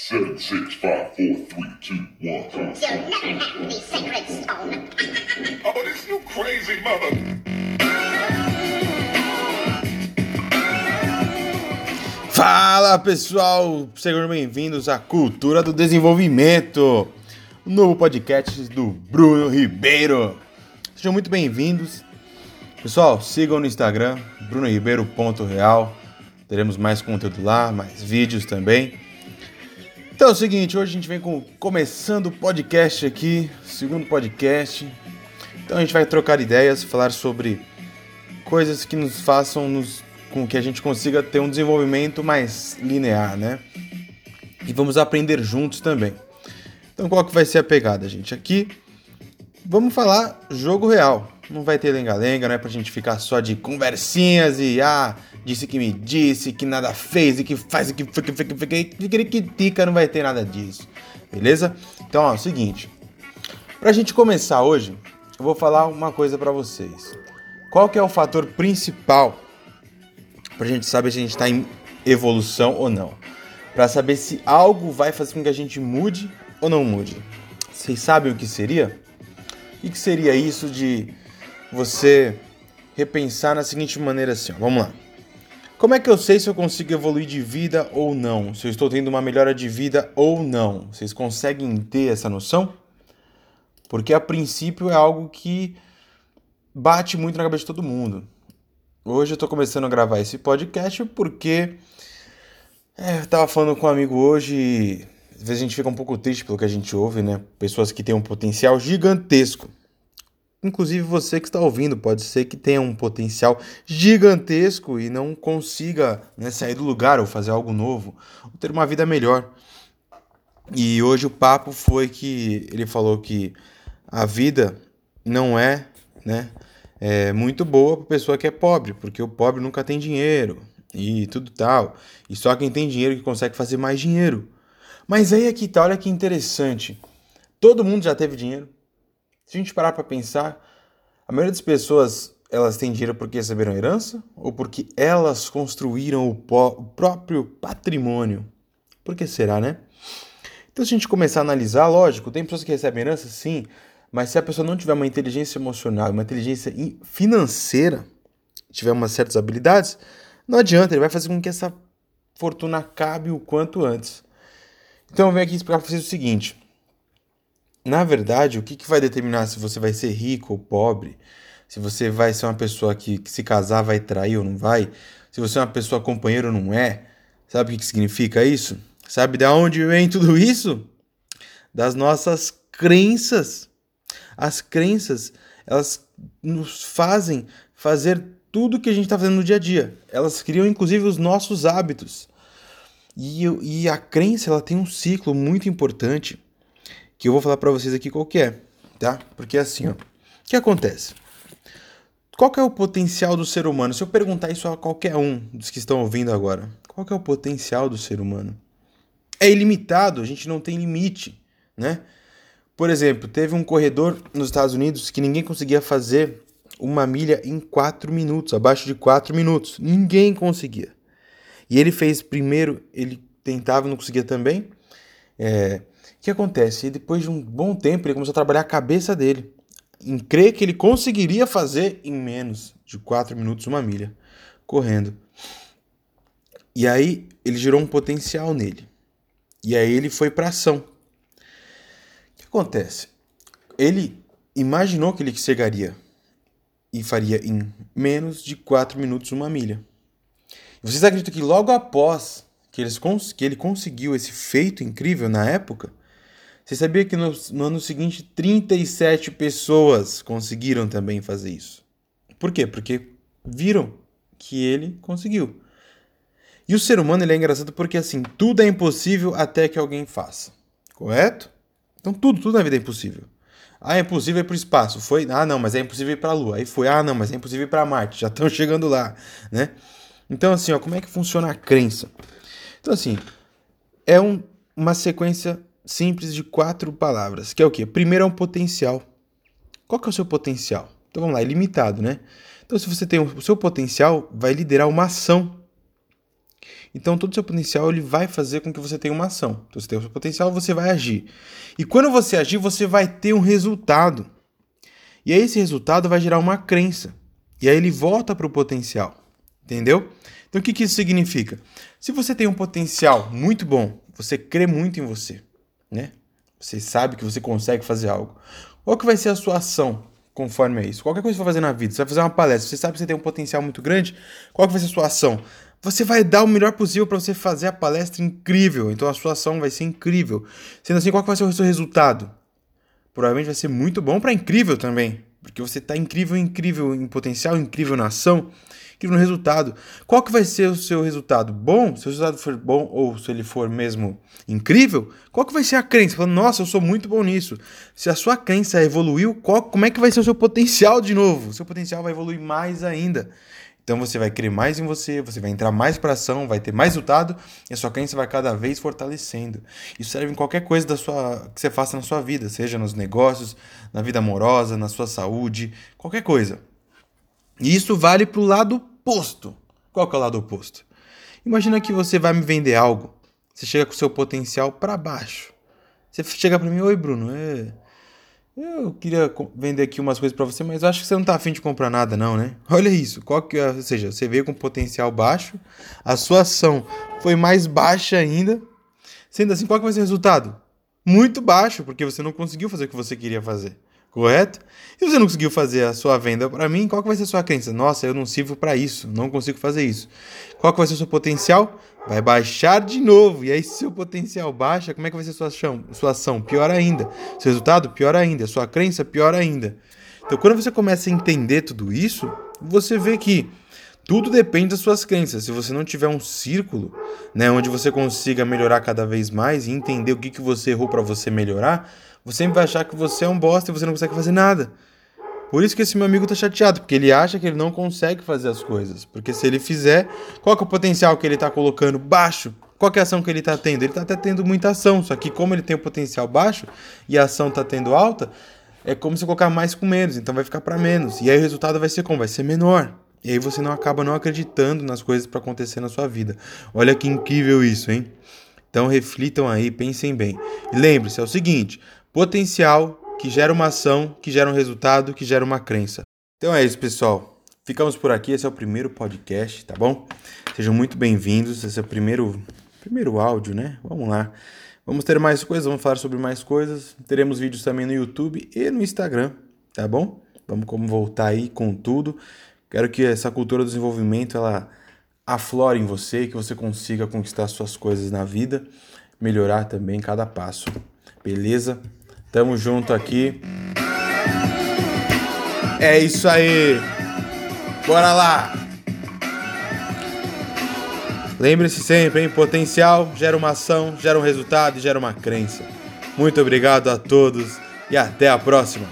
Seven, six, five, four, three, two, one. You'll never have the sacred stone. Oh, this you crazy mother. Fala pessoal, sejam bem-vindos à Cultura do Desenvolvimento, o novo podcast do Bruno Ribeiro. Sejam muito bem-vindos. Pessoal, sigam no Instagram, brunoribeiro.real. Teremos mais conteúdo lá, mais vídeos também. Então é o seguinte, hoje a gente vem com, começando o podcast aqui, segundo podcast. Então a gente vai trocar ideias, falar sobre coisas que nos façam nos, com que a gente consiga ter um desenvolvimento mais linear, né? E vamos aprender juntos também. Então qual que vai ser a pegada, gente? Aqui vamos falar jogo real. Não vai ter lenga-lenga, não é pra gente ficar só de conversinhas e ah, disse que me disse, que nada fez e que faz e que fica, fica, fica, fica, que tica, não vai ter nada disso. Beleza? Então, ó, é o seguinte. Pra gente começar hoje, eu vou falar uma coisa pra vocês. Qual que é o fator principal pra gente saber se a gente tá em evolução ou não? Pra saber se algo vai fazer com que a gente mude ou não mude. Vocês sabem o que seria? O que seria isso de você repensar na seguinte maneira assim, ó, vamos lá. Como é que eu sei se eu consigo evoluir de vida ou não? Se eu estou tendo uma melhora de vida ou não? Vocês conseguem ter essa noção? Porque a princípio é algo que bate muito na cabeça de todo mundo. Hoje eu estou começando a gravar esse podcast porque é, eu tava falando com um amigo hoje e às vezes a gente fica um pouco triste pelo que a gente ouve, né? Pessoas que têm um potencial gigantesco. Inclusive você que está ouvindo, pode ser que tenha um potencial gigantesco e não consiga né, sair do lugar ou fazer algo novo, ou ter uma vida melhor. E hoje o papo foi que ele falou que a vida não é, né, é muito boa para pessoa que é pobre, porque o pobre nunca tem dinheiro e tudo tal. E só quem tem dinheiro que consegue fazer mais dinheiro. Mas aí aqui tá, olha que interessante. Todo mundo já teve dinheiro. Se a gente parar para pensar, a maioria das pessoas elas têm dinheiro porque receberam herança ou porque elas construíram o, o próprio patrimônio? Por que será, né? Então, se a gente começar a analisar, lógico, tem pessoas que recebem herança, sim, mas se a pessoa não tiver uma inteligência emocional, uma inteligência financeira, tiver umas certas habilidades, não adianta, ele vai fazer com que essa fortuna acabe o quanto antes. Então, eu venho aqui para vocês o seguinte. Na verdade, o que, que vai determinar se você vai ser rico ou pobre? Se você vai ser uma pessoa que, que se casar vai trair ou não vai? Se você é uma pessoa companheira ou não é? Sabe o que, que significa isso? Sabe de onde vem tudo isso? Das nossas crenças. As crenças, elas nos fazem fazer tudo que a gente está fazendo no dia a dia. Elas criam, inclusive, os nossos hábitos. E, e a crença, ela tem um ciclo muito importante que eu vou falar para vocês aqui qual que é, tá? Porque é assim, ó. O que acontece? Qual que é o potencial do ser humano? Se eu perguntar isso a qualquer um dos que estão ouvindo agora, qual que é o potencial do ser humano? É ilimitado, a gente não tem limite, né? Por exemplo, teve um corredor nos Estados Unidos que ninguém conseguia fazer uma milha em 4 minutos, abaixo de 4 minutos. Ninguém conseguia. E ele fez primeiro, ele tentava e não conseguia também. É, o que acontece? E depois de um bom tempo, ele começou a trabalhar a cabeça dele em crer que ele conseguiria fazer em menos de 4 minutos uma milha correndo. E aí ele gerou um potencial nele. E aí ele foi para ação. O que acontece? Ele imaginou que ele chegaria e faria em menos de 4 minutos uma milha. Vocês acreditam que logo após que, eles, que ele conseguiu esse feito incrível na época, você sabia que no, no, ano seguinte 37 pessoas conseguiram também fazer isso? Por quê? Porque viram que ele conseguiu. E o ser humano ele é engraçado porque assim, tudo é impossível até que alguém faça. Correto? Então tudo, tudo na vida é impossível. Ah, é impossível ir para o espaço. Foi, ah, não, mas é impossível ir para a Lua. Aí foi, ah, não, mas é impossível ir para Marte. Já estão chegando lá, né? Então assim, ó, como é que funciona a crença? Então assim, é um, uma sequência simples de quatro palavras, que é o quê? Primeiro é um potencial. Qual que é o seu potencial? Então vamos lá, é limitado, né? Então se você tem o seu potencial, vai liderar uma ação. Então todo o seu potencial ele vai fazer com que você tenha uma ação. Então você tem o seu potencial, você vai agir. E quando você agir, você vai ter um resultado. E aí esse resultado vai gerar uma crença. E aí ele volta para o potencial. Entendeu? Então o que, que isso significa? Se você tem um potencial muito bom, você crê muito em você, né? Você sabe que você consegue fazer algo. Qual que vai ser a sua ação conforme é isso? Qualquer coisa que você vai fazer na vida, você vai fazer uma palestra, você sabe que você tem um potencial muito grande, qual que vai ser a sua ação? Você vai dar o melhor possível para você fazer a palestra incrível, então a sua ação vai ser incrível. Sendo assim, qual que vai ser o seu resultado? Provavelmente vai ser muito bom para incrível também, porque você está incrível, incrível em potencial, incrível na ação incrível no resultado. Qual que vai ser o seu resultado? Bom? Se o resultado for bom ou se ele for mesmo incrível, qual que vai ser a crença? Falando, nossa, eu sou muito bom nisso. Se a sua crença evoluiu, qual, como é que vai ser o seu potencial de novo? O seu potencial vai evoluir mais ainda. Então você vai crer mais em você, você vai entrar mais para ação, vai ter mais resultado e a sua crença vai cada vez fortalecendo. Isso serve em qualquer coisa da sua que você faça na sua vida, seja nos negócios, na vida amorosa, na sua saúde, qualquer coisa. E isso vale para o lado oposto. Qual é o lado oposto? Imagina que você vai me vender algo, você chega com o seu potencial para baixo. Você chega para mim, oi Bruno, é... eu queria vender aqui umas coisas para você, mas acho que você não tá afim de comprar nada não, né? Olha isso, qual que é, ou seja, você veio com potencial baixo, a sua ação foi mais baixa ainda, sendo assim, qual que vai ser o resultado? Muito baixo, porque você não conseguiu fazer o que você queria fazer correto? E você não conseguiu fazer a sua venda para mim, qual que vai ser a sua crença? Nossa, eu não sirvo para isso, não consigo fazer isso. Qual que vai ser o seu potencial? Vai baixar de novo. E aí, se seu potencial baixa, como é que vai ser a sua ação? Sua ação? Pior ainda. Seu resultado? Pior ainda. Sua crença? Pior ainda. Então, quando você começa a entender tudo isso, você vê que tudo depende das suas crenças. Se você não tiver um círculo, né, onde você consiga melhorar cada vez mais e entender o que, que você errou para você melhorar, você sempre vai achar que você é um bosta e você não consegue fazer nada. Por isso que esse meu amigo tá chateado, porque ele acha que ele não consegue fazer as coisas. Porque se ele fizer, qual é o potencial que ele tá colocando baixo? Qual é a ação que ele tá tendo? Ele tá até tendo muita ação, só que como ele tem o potencial baixo e a ação tá tendo alta, é como se colocar mais com menos, então vai ficar para menos. E aí o resultado vai ser como? Vai ser menor. E aí você não acaba não acreditando nas coisas para acontecer na sua vida. Olha que incrível isso, hein? Então reflitam aí, pensem bem. E lembre-se, é o seguinte: potencial que gera uma ação, que gera um resultado, que gera uma crença. Então é isso, pessoal. Ficamos por aqui. Esse é o primeiro podcast, tá bom? Sejam muito bem-vindos. Esse é o primeiro, primeiro áudio, né? Vamos lá. Vamos ter mais coisas, vamos falar sobre mais coisas. Teremos vídeos também no YouTube e no Instagram, tá bom? Vamos como voltar aí com tudo. Quero que essa cultura do desenvolvimento ela aflore em você, que você consiga conquistar suas coisas na vida, melhorar também cada passo. Beleza? Tamo junto aqui. É isso aí. Bora lá. Lembre-se sempre, hein? Potencial gera uma ação, gera um resultado e gera uma crença. Muito obrigado a todos e até a próxima.